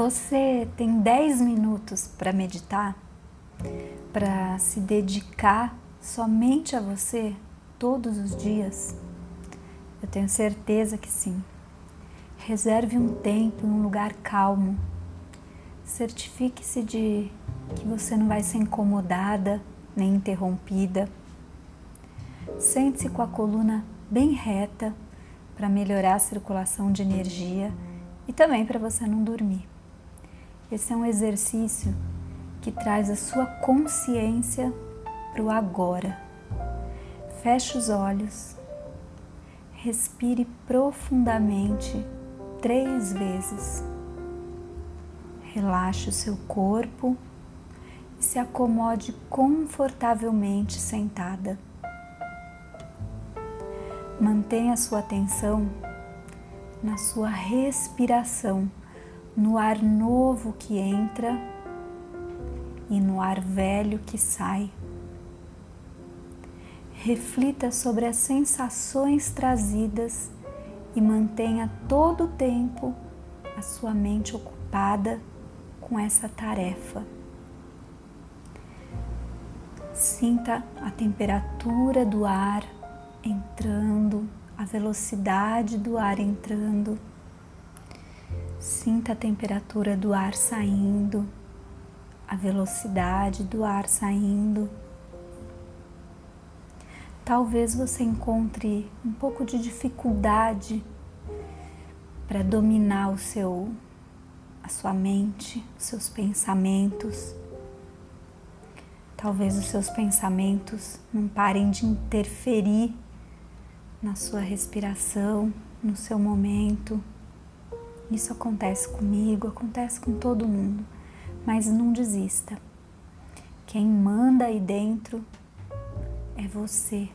Você tem 10 minutos para meditar, para se dedicar somente a você todos os dias? Eu tenho certeza que sim. Reserve um tempo em um lugar calmo. Certifique-se de que você não vai ser incomodada nem interrompida. Sente-se com a coluna bem reta para melhorar a circulação de energia e também para você não dormir. Esse é um exercício que traz a sua consciência para o agora. Feche os olhos, respire profundamente três vezes. Relaxe o seu corpo e se acomode confortavelmente sentada. Mantenha sua atenção na sua respiração no ar novo que entra e no ar velho que sai. Reflita sobre as sensações trazidas e mantenha todo o tempo a sua mente ocupada com essa tarefa. Sinta a temperatura do ar entrando, a velocidade do ar entrando Sinta a temperatura do ar saindo, a velocidade do ar saindo. Talvez você encontre um pouco de dificuldade para dominar o seu a sua mente, os seus pensamentos. Talvez os seus pensamentos não parem de interferir na sua respiração, no seu momento. Isso acontece comigo, acontece com todo mundo, mas não desista. Quem manda aí dentro é você.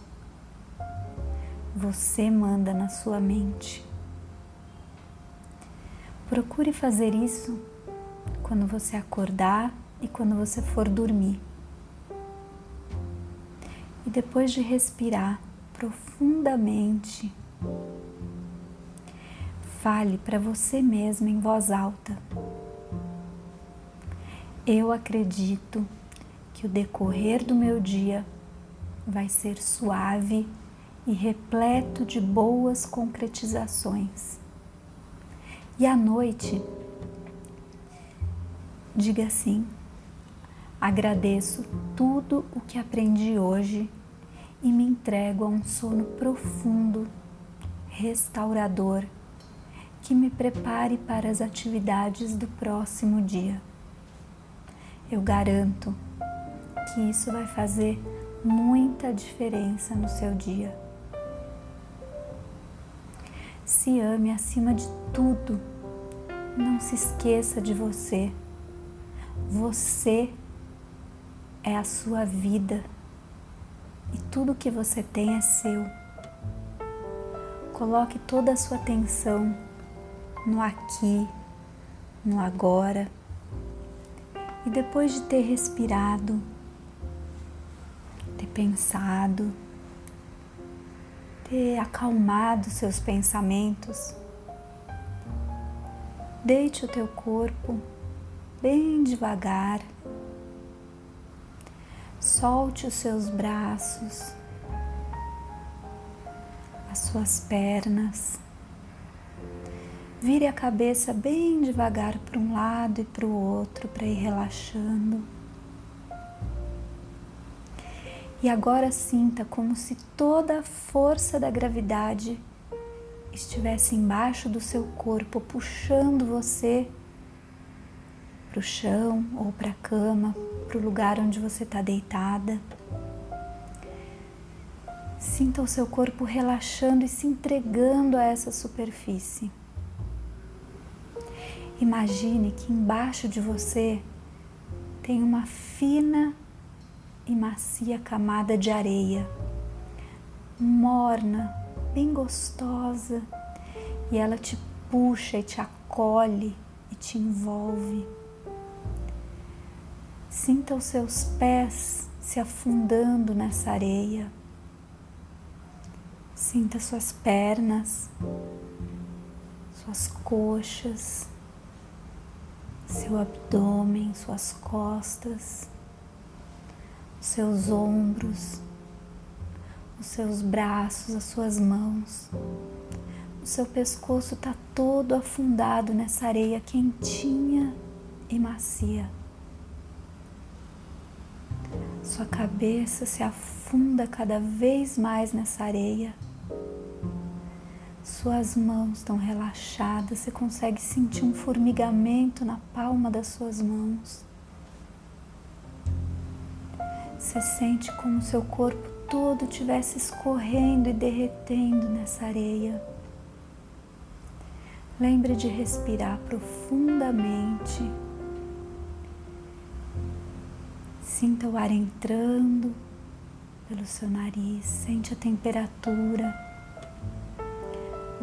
Você manda na sua mente. Procure fazer isso quando você acordar e quando você for dormir. E depois de respirar profundamente, fale para você mesmo em voz alta. Eu acredito que o decorrer do meu dia vai ser suave e repleto de boas concretizações. E à noite, diga assim: agradeço tudo o que aprendi hoje e me entrego a um sono profundo, restaurador que me prepare para as atividades do próximo dia. Eu garanto que isso vai fazer muita diferença no seu dia. Se ame acima de tudo. Não se esqueça de você. Você é a sua vida e tudo que você tem é seu. Coloque toda a sua atenção no aqui, no agora. E depois de ter respirado, ter pensado, ter acalmado seus pensamentos, deite o teu corpo bem devagar, solte os seus braços, as suas pernas. Vire a cabeça bem devagar para um lado e para o outro para ir relaxando. E agora sinta como se toda a força da gravidade estivesse embaixo do seu corpo, puxando você para o chão ou para a cama, para o lugar onde você está deitada. Sinta o seu corpo relaxando e se entregando a essa superfície. Imagine que embaixo de você tem uma fina e macia camada de areia, morna, bem gostosa, e ela te puxa e te acolhe e te envolve. Sinta os seus pés se afundando nessa areia. Sinta suas pernas, suas coxas seu abdômen, suas costas, seus ombros, os seus braços, as suas mãos. O seu pescoço está todo afundado nessa areia quentinha e macia. Sua cabeça se afunda cada vez mais nessa areia. Suas mãos estão relaxadas, você consegue sentir um formigamento na palma das suas mãos. Você sente como seu corpo todo estivesse escorrendo e derretendo nessa areia. Lembre de respirar profundamente. Sinta o ar entrando pelo seu nariz, sente a temperatura.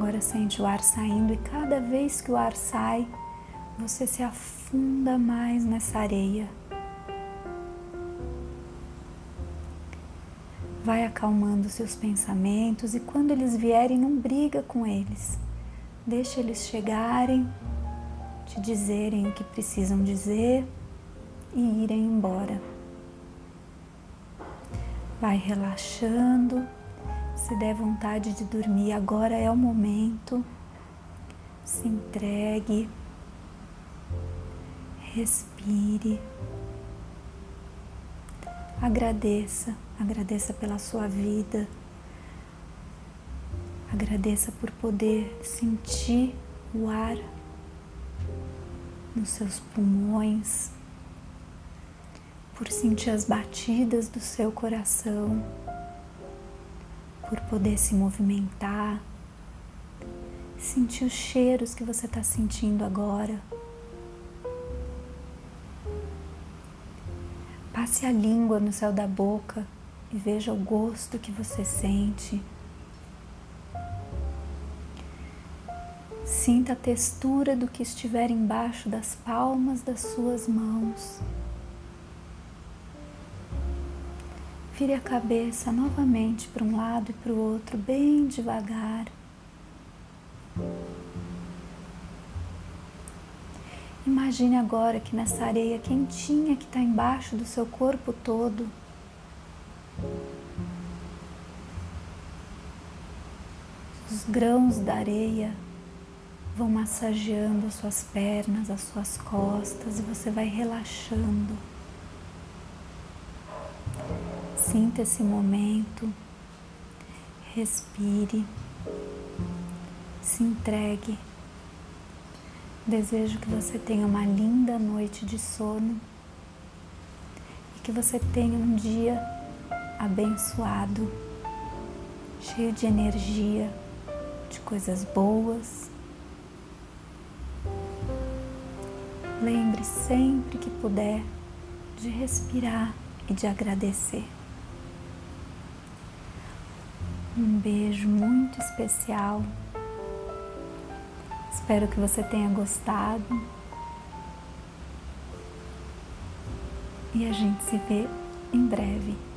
Agora sente o ar saindo e cada vez que o ar sai, você se afunda mais nessa areia. Vai acalmando seus pensamentos e quando eles vierem, não briga com eles. Deixa eles chegarem, te dizerem o que precisam dizer e irem embora. Vai relaxando. Se der vontade de dormir, agora é o momento. Se entregue. Respire. Agradeça, agradeça pela sua vida. Agradeça por poder sentir o ar nos seus pulmões, por sentir as batidas do seu coração, por poder se movimentar, sentir os cheiros que você está sentindo agora. Passe a língua no céu da boca e veja o gosto que você sente. Sinta a textura do que estiver embaixo das palmas das suas mãos. Vire a cabeça novamente para um lado e para o outro, bem devagar. Imagine agora que nessa areia quentinha que está embaixo do seu corpo todo, os grãos da areia vão massageando as suas pernas, as suas costas e você vai relaxando. Sinta esse momento, respire, se entregue Desejo que você tenha uma linda noite de sono e que você tenha um dia abençoado, cheio de energia, de coisas boas. Lembre sempre que puder de respirar e de agradecer. Um beijo muito especial Espero que você tenha gostado. E a gente se vê em breve.